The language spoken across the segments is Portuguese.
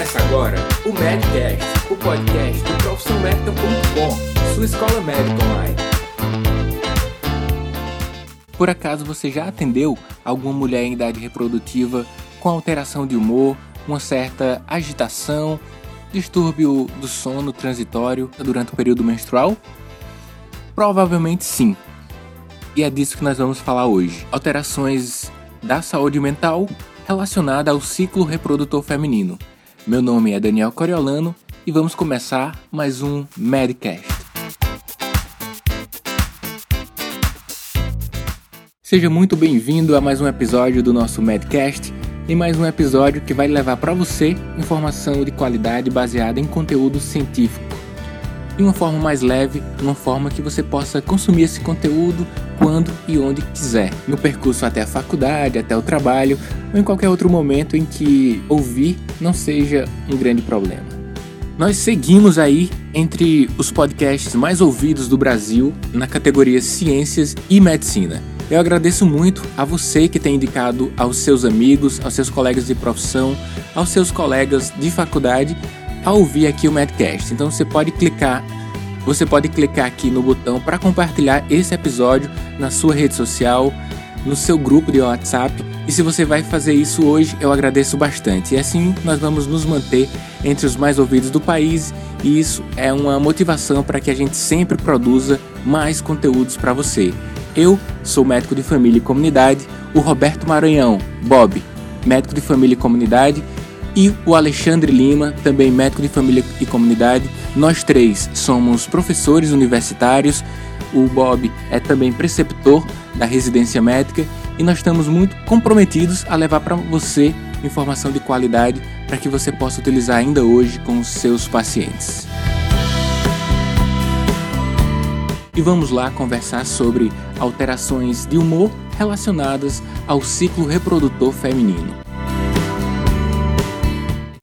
Começa agora o Medcast, o podcast do profissãomédica.com, sua escola médica online. Por acaso você já atendeu alguma mulher em idade reprodutiva com alteração de humor, uma certa agitação, distúrbio do sono transitório durante o período menstrual? Provavelmente sim. E é disso que nós vamos falar hoje. Alterações da saúde mental relacionada ao ciclo reprodutor feminino. Meu nome é Daniel Coriolano e vamos começar mais um Medcast. Seja muito bem-vindo a mais um episódio do nosso Medcast e mais um episódio que vai levar para você informação de qualidade baseada em conteúdo científico de uma forma mais leve, uma forma que você possa consumir esse conteúdo quando e onde quiser, no percurso até a faculdade, até o trabalho ou em qualquer outro momento em que ouvir não seja um grande problema. Nós seguimos aí entre os podcasts mais ouvidos do Brasil na categoria Ciências e Medicina. Eu agradeço muito a você que tem indicado aos seus amigos, aos seus colegas de profissão, aos seus colegas de faculdade a ouvir aqui o Medcast. Então você pode clicar, você pode clicar aqui no botão para compartilhar esse episódio na sua rede social, no seu grupo de WhatsApp. E se você vai fazer isso hoje, eu agradeço bastante. E assim nós vamos nos manter entre os mais ouvidos do país, e isso é uma motivação para que a gente sempre produza mais conteúdos para você. Eu sou médico de família e comunidade, o Roberto Maranhão, Bob, médico de família e comunidade, e o Alexandre Lima, também médico de família e comunidade. Nós três somos professores universitários. O Bob é também preceptor da residência médica e nós estamos muito comprometidos a levar para você informação de qualidade para que você possa utilizar ainda hoje com os seus pacientes. E vamos lá conversar sobre alterações de humor relacionadas ao ciclo reprodutor feminino.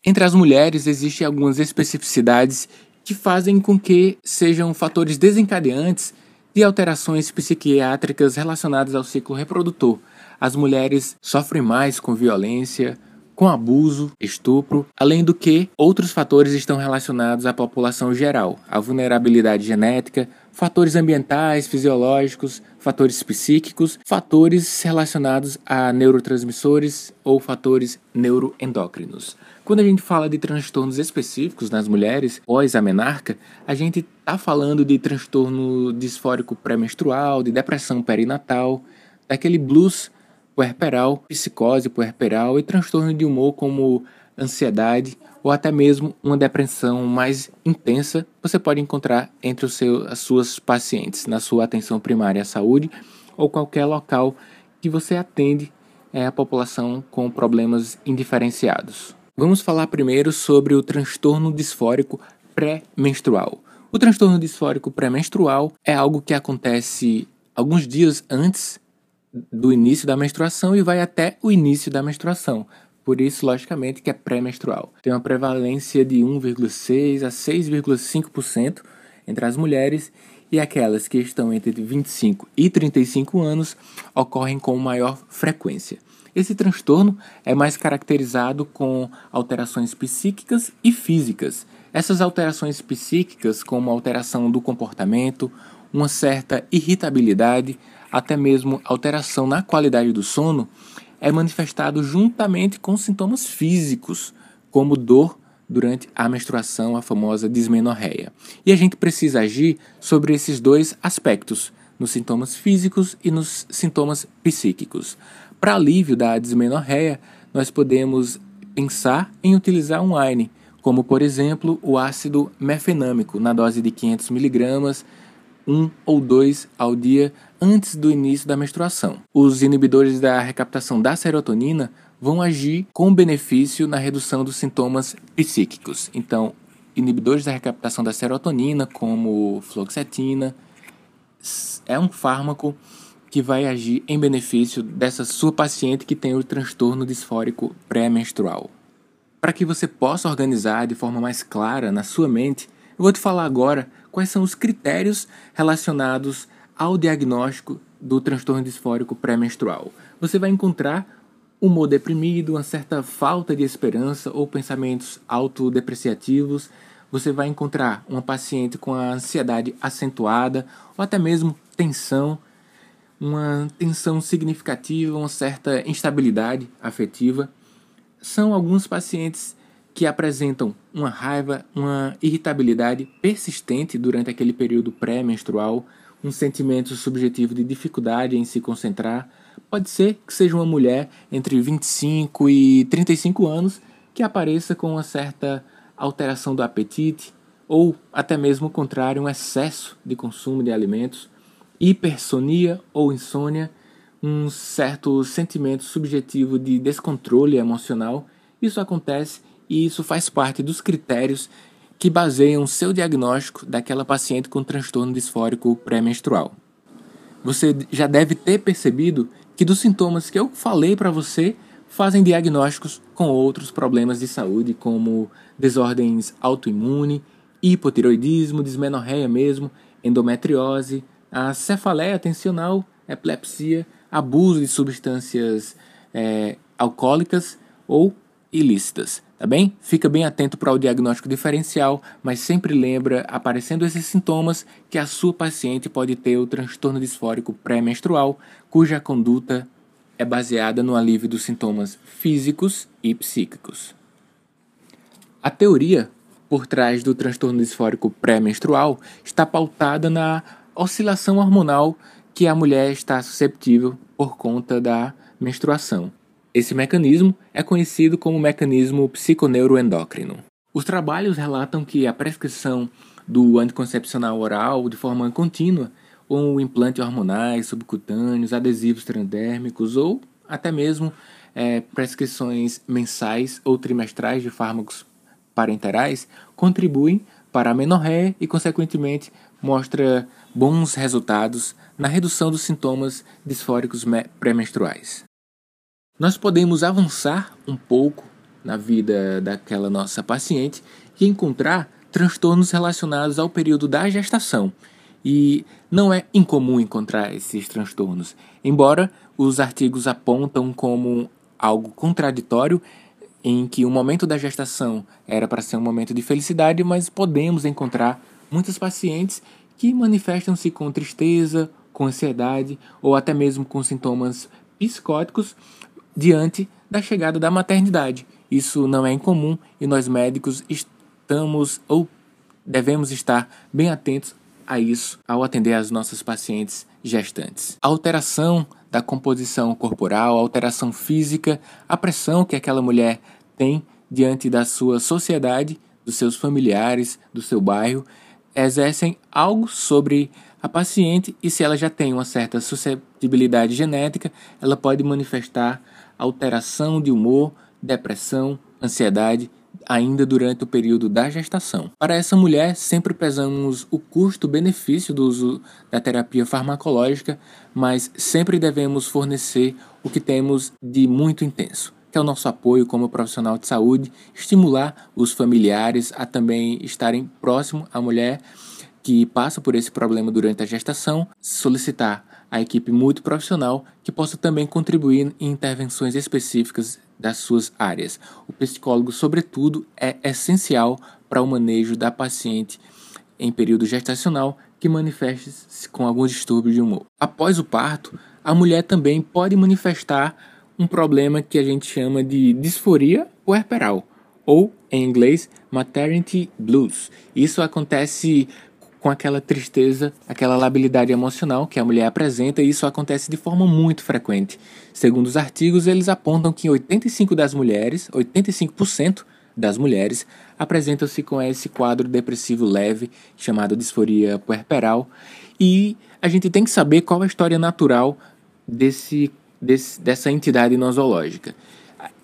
Entre as mulheres existem algumas especificidades que fazem com que sejam fatores desencadeantes de alterações psiquiátricas relacionadas ao ciclo reprodutor. As mulheres sofrem mais com violência, com abuso, estupro, além do que outros fatores estão relacionados à população geral, a vulnerabilidade genética, fatores ambientais, fisiológicos, fatores psíquicos, fatores relacionados a neurotransmissores ou fatores neuroendócrinos. Quando a gente fala de transtornos específicos nas mulheres pós-amenarca, a gente está falando de transtorno disfórico pré-menstrual, de depressão perinatal, daquele blues puerperal, psicose puerperal e transtorno de humor como ansiedade ou até mesmo uma depressão mais intensa, você pode encontrar entre os seus, as suas pacientes na sua atenção primária à saúde ou qualquer local que você atende é, a população com problemas indiferenciados. Vamos falar primeiro sobre o transtorno disfórico pré-menstrual. O transtorno disfórico pré-menstrual é algo que acontece alguns dias antes do início da menstruação e vai até o início da menstruação. Por isso, logicamente, que é pré-menstrual. Tem uma prevalência de 1,6 a 6,5% entre as mulheres e aquelas que estão entre 25 e 35 anos ocorrem com maior frequência. Esse transtorno é mais caracterizado com alterações psíquicas e físicas. Essas alterações psíquicas, como alteração do comportamento, uma certa irritabilidade, até mesmo alteração na qualidade do sono, é manifestado juntamente com sintomas físicos, como dor durante a menstruação, a famosa dismenorreia. E a gente precisa agir sobre esses dois aspectos, nos sintomas físicos e nos sintomas psíquicos. Para alívio da dismenorreia, nós podemos pensar em utilizar um AINE, como por exemplo o ácido mefenâmico na dose de 500 mg, um ou dois ao dia antes do início da menstruação. Os inibidores da recaptação da serotonina vão agir com benefício na redução dos sintomas psíquicos. Então, inibidores da recaptação da serotonina, como fluoxetina, é um fármaco que vai agir em benefício dessa sua paciente que tem o transtorno disfórico pré-menstrual. Para que você possa organizar de forma mais clara na sua mente, eu vou te falar agora quais são os critérios relacionados ao diagnóstico do transtorno disfórico pré-menstrual. Você vai encontrar humor deprimido, uma certa falta de esperança ou pensamentos autodepreciativos. Você vai encontrar uma paciente com a ansiedade acentuada ou até mesmo tensão, uma tensão significativa, uma certa instabilidade afetiva. São alguns pacientes que apresentam uma raiva, uma irritabilidade persistente durante aquele período pré-menstrual, um sentimento subjetivo de dificuldade em se concentrar. Pode ser que seja uma mulher entre 25 e 35 anos que apareça com uma certa alteração do apetite ou até mesmo o contrário, um excesso de consumo de alimentos, hipersonia ou insônia, um certo sentimento subjetivo de descontrole emocional. Isso acontece e isso faz parte dos critérios que baseiam seu diagnóstico daquela paciente com transtorno disfórico pré-menstrual. Você já deve ter percebido que dos sintomas que eu falei para você fazem diagnósticos com outros problemas de saúde, como desordens autoimune, hipotiroidismo, dismenorreia mesmo, endometriose, a cefaleia atencional, epilepsia, abuso de substâncias é, alcoólicas ou ilícitas, tá bem? Fica bem atento para o diagnóstico diferencial, mas sempre lembra, aparecendo esses sintomas, que a sua paciente pode ter o transtorno disfórico pré-menstrual, cuja conduta é baseada no alívio dos sintomas físicos e psíquicos. A teoria por trás do transtorno disfórico pré-menstrual está pautada na oscilação hormonal que a mulher está susceptível por conta da menstruação. Esse mecanismo é conhecido como mecanismo psiconeuroendócrino. Os trabalhos relatam que a prescrição do anticoncepcional oral de forma contínua, ou implante hormonais subcutâneos, adesivos transdérmicos ou até mesmo é, prescrições mensais ou trimestrais de fármacos parenterais contribuem para a menorréia e, consequentemente, mostra bons resultados na redução dos sintomas disfóricos pré-menstruais. Nós podemos avançar um pouco na vida daquela nossa paciente e encontrar transtornos relacionados ao período da gestação. E não é incomum encontrar esses transtornos, embora os artigos apontam como algo contraditório em que o momento da gestação era para ser um momento de felicidade, mas podemos encontrar muitas pacientes que manifestam-se com tristeza, com ansiedade ou até mesmo com sintomas psicóticos diante da chegada da maternidade. Isso não é incomum e nós médicos estamos ou devemos estar bem atentos a isso ao atender as nossas pacientes gestantes. A alteração da composição corporal, a alteração física, a pressão que aquela mulher tem diante da sua sociedade, dos seus familiares, do seu bairro, exercem algo sobre a paciente e se ela já tem uma certa suscetibilidade genética, ela pode manifestar alteração de humor, depressão, ansiedade, ainda durante o período da gestação. Para essa mulher, sempre pesamos o custo-benefício do uso da terapia farmacológica, mas sempre devemos fornecer o que temos de muito intenso, que é o nosso apoio como profissional de saúde, estimular os familiares a também estarem próximo à mulher que passa por esse problema durante a gestação, solicitar a equipe multiprofissional que possa também contribuir em intervenções específicas das suas áreas. O psicólogo, sobretudo, é essencial para o manejo da paciente em período gestacional que manifeste-se com alguns distúrbios de humor. Após o parto, a mulher também pode manifestar um problema que a gente chama de disforia puerperal, ou em inglês, maternity blues. Isso acontece com aquela tristeza, aquela labilidade emocional que a mulher apresenta, e isso acontece de forma muito frequente. Segundo os artigos, eles apontam que 85 das mulheres, 85% das mulheres apresentam-se com esse quadro depressivo leve chamado disforia puerperal, e a gente tem que saber qual a história natural desse, desse dessa entidade nosológica.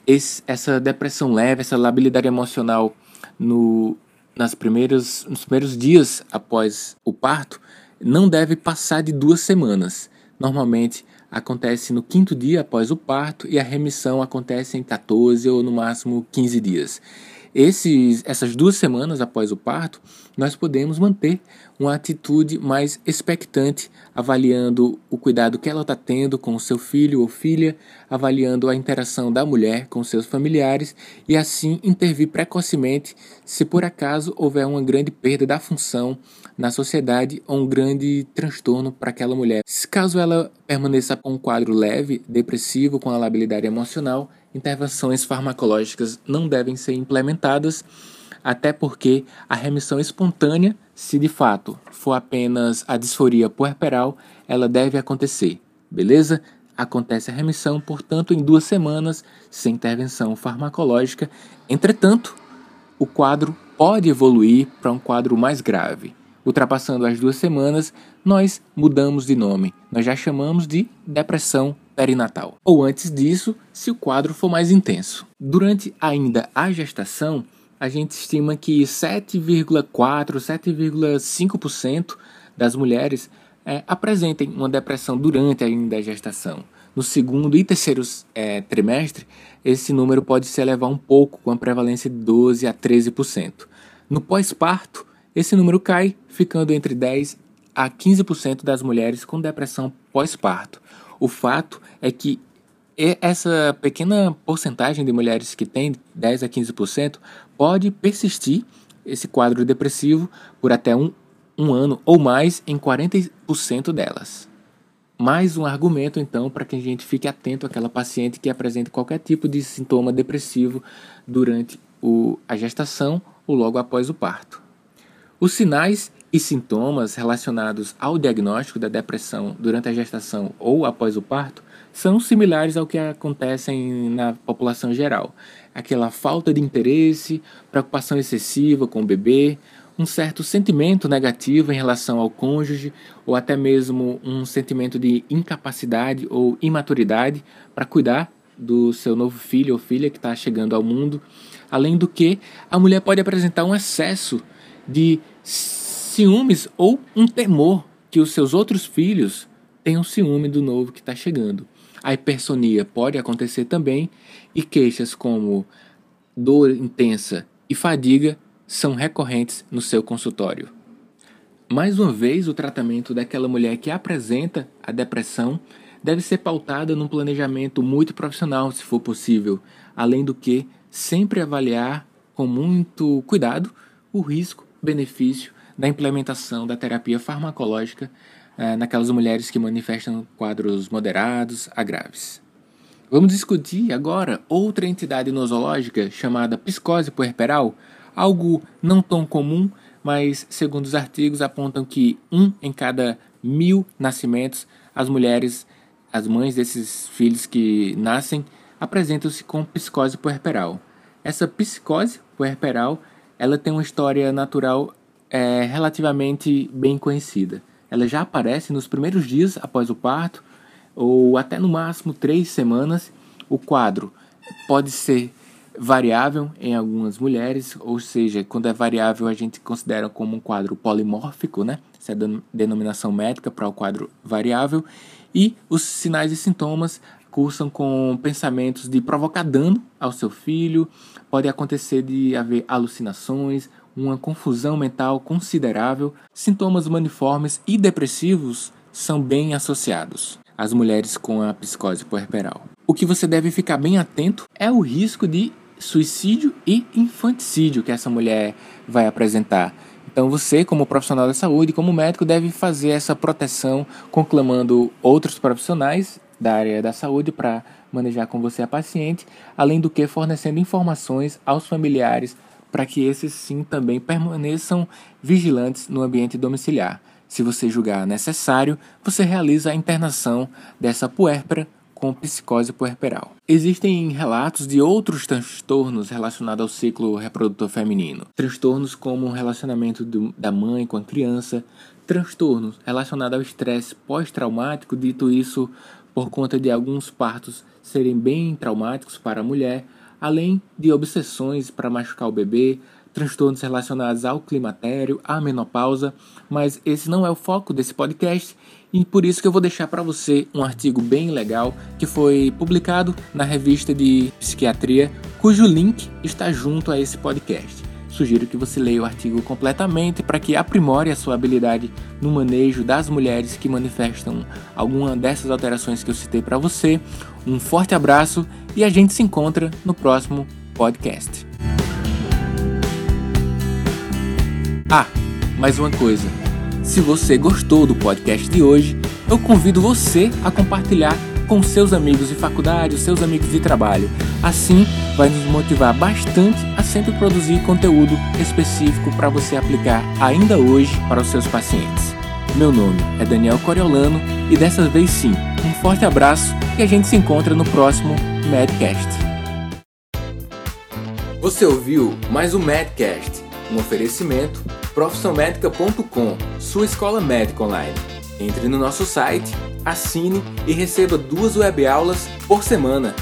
Esse, essa depressão leve, essa labilidade emocional no, nas primeiras, nos primeiros dias após o parto não deve passar de duas semanas. Normalmente acontece no quinto dia após o parto e a remissão acontece em 14 ou no máximo 15 dias. Esses, essas duas semanas após o parto nós podemos manter uma atitude mais expectante, avaliando o cuidado que ela está tendo com o seu filho ou filha, avaliando a interação da mulher com seus familiares e assim intervir precocemente se por acaso houver uma grande perda da função na sociedade ou um grande transtorno para aquela mulher. Caso ela permaneça com um quadro leve, depressivo, com a labilidade emocional, intervenções farmacológicas não devem ser implementadas até porque a remissão espontânea, se de fato for apenas a disforia puerperal, ela deve acontecer, beleza? Acontece a remissão, portanto, em duas semanas, sem intervenção farmacológica. Entretanto, o quadro pode evoluir para um quadro mais grave. Ultrapassando as duas semanas, nós mudamos de nome. Nós já chamamos de depressão perinatal. Ou antes disso, se o quadro for mais intenso. Durante ainda a gestação, a gente estima que 7,4%, 7,5% das mulheres é, apresentem uma depressão durante ainda a gestação. No segundo e terceiro é, trimestre, esse número pode se elevar um pouco, com a prevalência de 12% a 13%. No pós-parto, esse número cai, ficando entre 10% a 15% das mulheres com depressão pós-parto. O fato é que essa pequena porcentagem de mulheres que tem 10 a 15% pode persistir esse quadro depressivo por até um, um ano ou mais em 40% delas. Mais um argumento, então, para que a gente fique atento àquela paciente que apresenta qualquer tipo de sintoma depressivo durante o, a gestação ou logo após o parto. Os sinais e sintomas relacionados ao diagnóstico da depressão durante a gestação ou após o parto são similares ao que acontecem na população geral. Aquela falta de interesse, preocupação excessiva com o bebê, um certo sentimento negativo em relação ao cônjuge, ou até mesmo um sentimento de incapacidade ou imaturidade para cuidar do seu novo filho ou filha que está chegando ao mundo. Além do que, a mulher pode apresentar um excesso de ciúmes ou um temor que os seus outros filhos tenham ciúme do novo que está chegando. A hipersonia pode acontecer também e queixas como dor intensa e fadiga são recorrentes no seu consultório. Mais uma vez, o tratamento daquela mulher que apresenta a depressão deve ser pautada num planejamento muito profissional, se for possível, além do que sempre avaliar com muito cuidado o risco, benefício da implementação da terapia farmacológica é, naquelas mulheres que manifestam quadros moderados a graves. Vamos discutir agora outra entidade nosológica chamada psicose puerperal, algo não tão comum, mas segundo os artigos apontam que um em cada mil nascimentos, as mulheres, as mães desses filhos que nascem, apresentam-se com psicose puerperal. Essa psicose puerperal, ela tem uma história natural é, relativamente bem conhecida ela já aparece nos primeiros dias após o parto, ou até no máximo três semanas. O quadro pode ser variável em algumas mulheres, ou seja, quando é variável a gente considera como um quadro polimórfico, né? Essa é a denominação médica para o quadro variável. E os sinais e sintomas cursam com pensamentos de provocar dano ao seu filho, pode acontecer de haver alucinações, uma confusão mental considerável, sintomas maniformes e depressivos são bem associados às mulheres com a psicose puerperal. O que você deve ficar bem atento é o risco de suicídio e infanticídio que essa mulher vai apresentar. Então você, como profissional da saúde, como médico, deve fazer essa proteção conclamando outros profissionais da área da saúde para manejar com você a paciente, além do que fornecendo informações aos familiares para que esses sim também permaneçam vigilantes no ambiente domiciliar. Se você julgar necessário, você realiza a internação dessa puérpera com psicose puerperal. Existem relatos de outros transtornos relacionados ao ciclo reprodutor feminino. Transtornos como o relacionamento do, da mãe com a criança, transtornos relacionados ao estresse pós-traumático, dito isso por conta de alguns partos serem bem traumáticos para a mulher, além de obsessões para machucar o bebê, transtornos relacionados ao climatério, à menopausa, mas esse não é o foco desse podcast e por isso que eu vou deixar para você um artigo bem legal que foi publicado na revista de psiquiatria, cujo link está junto a esse podcast. Sugiro que você leia o artigo completamente para que aprimore a sua habilidade no manejo das mulheres que manifestam alguma dessas alterações que eu citei para você. Um forte abraço e a gente se encontra no próximo podcast. Ah, mais uma coisa. Se você gostou do podcast de hoje, eu convido você a compartilhar com seus amigos de faculdade, seus amigos de trabalho. Assim, vai nos motivar bastante a sempre produzir conteúdo específico para você aplicar ainda hoje para os seus pacientes. Meu nome é Daniel Coriolano e dessa vez sim, um forte abraço e a gente se encontra no próximo Medcast. Você ouviu mais um Medcast, um oferecimento profissionmedica.com, sua escola médica online. Entre no nosso site, assine e receba duas web aulas por semana